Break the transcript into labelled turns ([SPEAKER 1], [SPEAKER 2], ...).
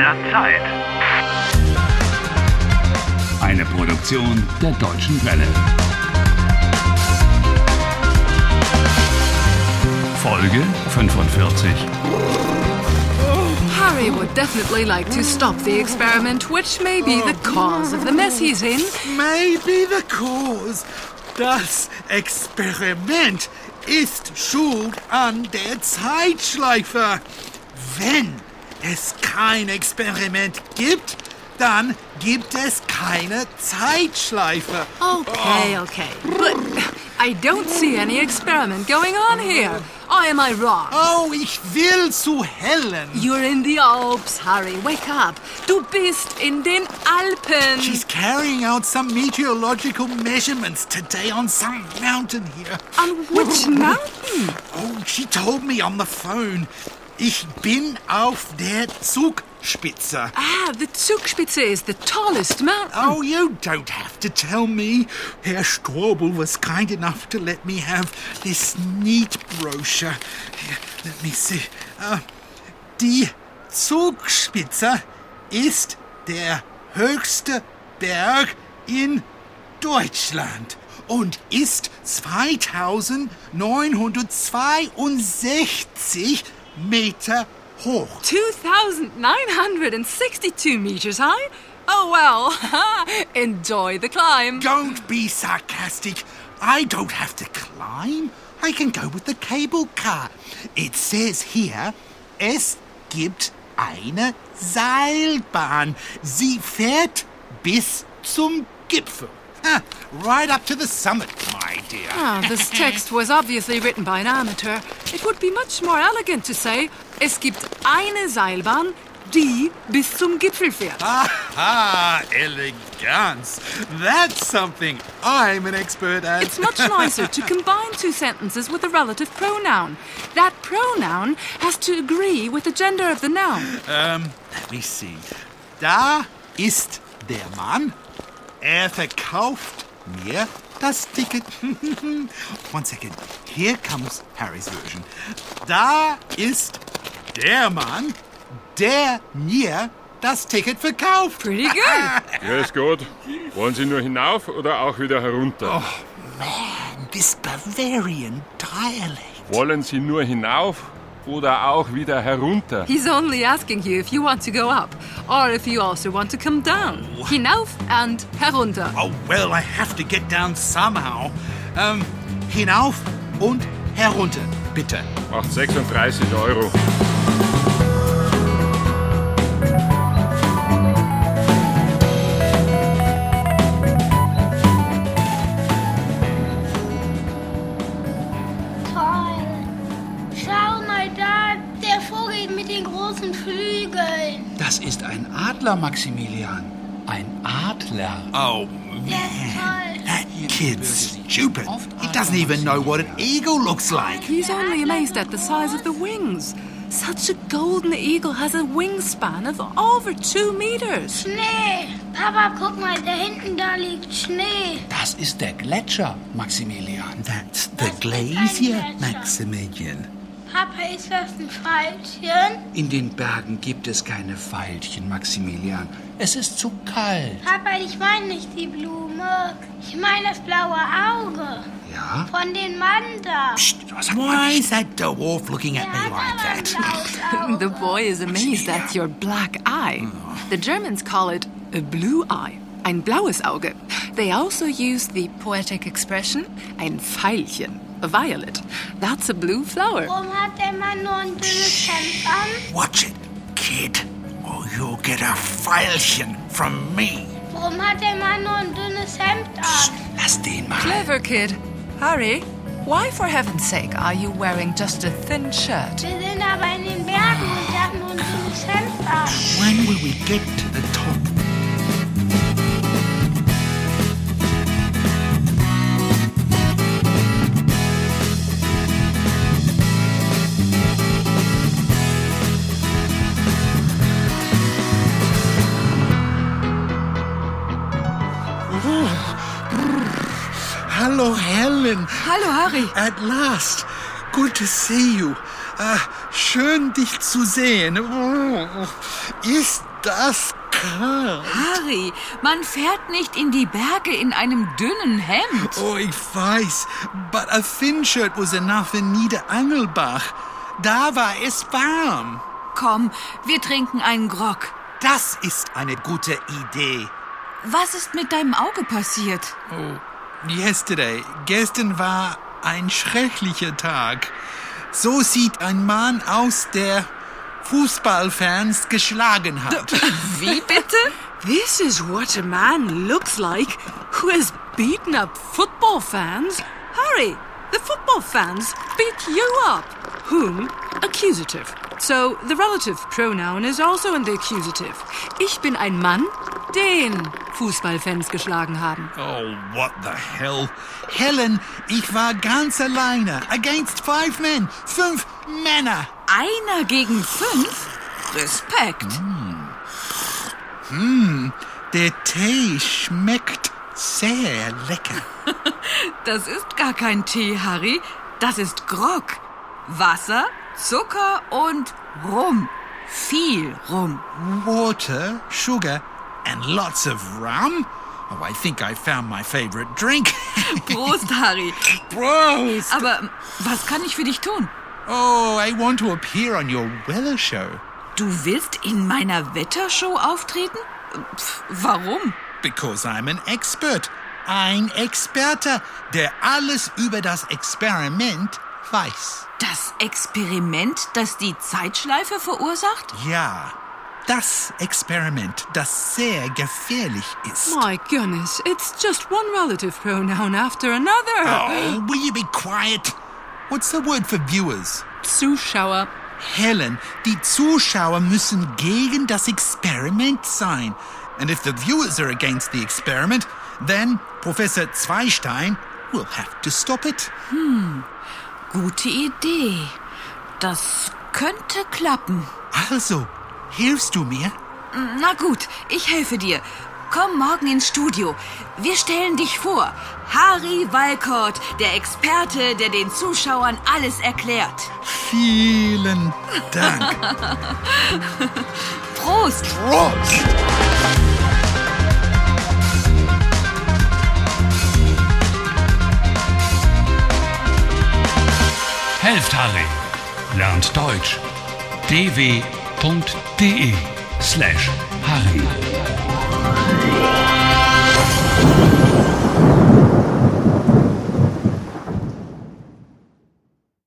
[SPEAKER 1] der Zeit.
[SPEAKER 2] Eine Produktion der Deutschen Welle. Folge 45.
[SPEAKER 3] Harry would definitely like to stop the experiment, which may be the cause of the mess he's in.
[SPEAKER 4] Maybe the cause. Das Experiment ist schuld an der Zeitschleife. Wenn es kein Experiment gibt, dann gibt es keine Zeitschleife.
[SPEAKER 3] Okay, okay. But I don't see any experiment going on here. Or am I wrong?
[SPEAKER 4] Oh, ich will zu Helen.
[SPEAKER 3] You're in the Alps, Harry. Wake up. Du bist in den Alpen.
[SPEAKER 4] She's carrying out some meteorological measurements today on some mountain here.
[SPEAKER 3] On which mountain?
[SPEAKER 4] Oh, she told me on the phone. Ich bin auf der Zugspitze.
[SPEAKER 3] Ah, the Zugspitze is the tallest mountain.
[SPEAKER 4] Oh, you don't have to tell me. Herr Strobel was kind enough to let me have this neat brochure. Here, let me see. Uh, die Zugspitze ist der höchste Berg in Deutschland und ist 2962 Meter hoch.
[SPEAKER 3] 2,962 meters high? Oh, well, enjoy the climb.
[SPEAKER 4] Don't be sarcastic. I don't have to climb. I can go with the cable car. It says here, es gibt eine Seilbahn. Sie fährt bis zum Gipfel. Ah, right up to the summit, my dear.
[SPEAKER 3] Ah, this text was obviously written by an amateur. It would be much more elegant to say, es gibt eine Seilbahn, die bis zum Gipfel fährt.
[SPEAKER 4] Aha, elegance. That's something I'm an expert at.
[SPEAKER 3] It's much nicer to combine two sentences with a relative pronoun. That pronoun has to agree with the gender of the noun.
[SPEAKER 4] Um, let me see. Da ist der Mann. Er verkauft mir das Ticket. One second. Here comes Harry's version. Da ist der Mann, der mir das Ticket verkauft.
[SPEAKER 3] Pretty good.
[SPEAKER 5] Ja, ist gut. Wollen Sie nur hinauf oder auch wieder herunter?
[SPEAKER 4] Man, this Bavarian dialect.
[SPEAKER 5] Wollen Sie nur hinauf oder auch wieder herunter?
[SPEAKER 3] He's only asking you if you want to go up or if you also want to come down. Hinauf and herunter.
[SPEAKER 4] Oh, well, I have to get down somehow. Um, hinauf und herunter, bitte.
[SPEAKER 5] Macht 36 Euro.
[SPEAKER 6] Den großen Flügeln.
[SPEAKER 7] Das ist ein Adler, Maximilian. Ein Adler.
[SPEAKER 4] Oh,
[SPEAKER 6] ist toll.
[SPEAKER 4] that kid's stupid. He doesn't even know what an eagle looks like.
[SPEAKER 3] He's only amazed at the size of the wings. Such a golden eagle has a wingspan of over two meters.
[SPEAKER 6] Schnee. Papa, guck mal, da hinten, da liegt Schnee.
[SPEAKER 7] Das ist der Gletscher, Maximilian.
[SPEAKER 4] That's the
[SPEAKER 6] glacier,
[SPEAKER 4] Maximilian.
[SPEAKER 6] Papa, ist das ein Pfeilchen?
[SPEAKER 7] In den Bergen gibt es keine Veilchen, Maximilian. Es ist zu kalt.
[SPEAKER 6] Papa, ich meine nicht die Blume. Ich meine das blaue Auge.
[SPEAKER 7] Ja?
[SPEAKER 6] Von den Mann da.
[SPEAKER 7] Psst, mal
[SPEAKER 4] Why is that dwarf looking at
[SPEAKER 6] Der
[SPEAKER 4] me like that?
[SPEAKER 3] The boy is amazed at your black eye. The Germans call it a blue eye. Ein blaues Auge. They also use the poetic expression ein Veilchen, a violet. That's a blue flower.
[SPEAKER 6] Warum hat der Mann nur ein dünnes Hemd an?
[SPEAKER 4] Watch it, kid, or you'll get a Veilchen from me.
[SPEAKER 6] Warum hat der Mann nur ein dünnes Hemd an?
[SPEAKER 7] Lass den mal.
[SPEAKER 3] Clever kid. Harry, why for heaven's sake are you wearing just a thin shirt?
[SPEAKER 6] Wir sind aber in den Bergen und der hat nur ein dünnes Hemd an.
[SPEAKER 4] When will we get to the Hello, Helen.
[SPEAKER 3] Hallo Harry.
[SPEAKER 4] At last. Good to see you. Ah, schön, dich zu sehen. Oh, Ist das kalt.
[SPEAKER 1] Harry, man fährt nicht in die Berge in einem dünnen Hemd.
[SPEAKER 4] Oh, ich weiß. But a thin shirt was enough in Niederangelbach. Da war es warm.
[SPEAKER 1] Komm, wir trinken einen Grog.
[SPEAKER 4] Das ist eine gute Idee.
[SPEAKER 1] Was ist mit deinem Auge passiert?
[SPEAKER 4] Oh, yesterday. Gestern war ein schrecklicher Tag. So sieht ein Mann aus, der Fußballfans geschlagen hat.
[SPEAKER 1] Wie bitte?
[SPEAKER 3] This is what a man looks like who has beaten up football fans. Harry, the football fans beat you up. Whom? Accusative. So the relative pronoun is also in the accusative. Ich bin ein Mann, den Fußballfans geschlagen haben.
[SPEAKER 4] Oh, what the hell? Helen, ich war ganz alleine. Against five men. Fünf Männer.
[SPEAKER 1] Einer gegen fünf? Respekt.
[SPEAKER 4] Der Tee schmeckt sehr lecker.
[SPEAKER 1] Das ist gar kein Tee, Harry. Das ist Grog. Wasser, Zucker und Rum. Viel Rum.
[SPEAKER 4] Water, sugar, and lots of rum. Oh, I think I found my favorite drink.
[SPEAKER 1] Prost, Harry.
[SPEAKER 4] Prost!
[SPEAKER 1] Aber was kann ich für dich tun?
[SPEAKER 4] Oh, I want to appear on your weather show.
[SPEAKER 1] Du willst in meiner Wettershow auftreten? Pff, warum?
[SPEAKER 4] Because I'm an expert. Ein Experte, der alles über das Experiment weiß.
[SPEAKER 1] Das Experiment, das die Zeitschleife verursacht?
[SPEAKER 4] Ja, das Experiment, das sehr gefährlich ist.
[SPEAKER 3] My goodness, it's just one relative pronoun after another.
[SPEAKER 4] Oh, will you be quiet? What's the word for viewers?
[SPEAKER 3] Zuschauer.
[SPEAKER 4] Helen, die Zuschauer müssen gegen das Experiment sein. And if the viewers are against the experiment, then Professor Zweistein will have to stop it.
[SPEAKER 1] Gute Idee. Das könnte klappen.
[SPEAKER 4] Also, hilfst du mir?
[SPEAKER 1] Na gut, ich helfe dir. Komm morgen ins Studio. Wir stellen dich vor. Harry Walcott, der Experte, der den Zuschauern alles erklärt.
[SPEAKER 4] Vielen Dank.
[SPEAKER 1] Prost!
[SPEAKER 4] Prost!
[SPEAKER 2] Helft Harry. Lernt Deutsch. dw.de slash Harry.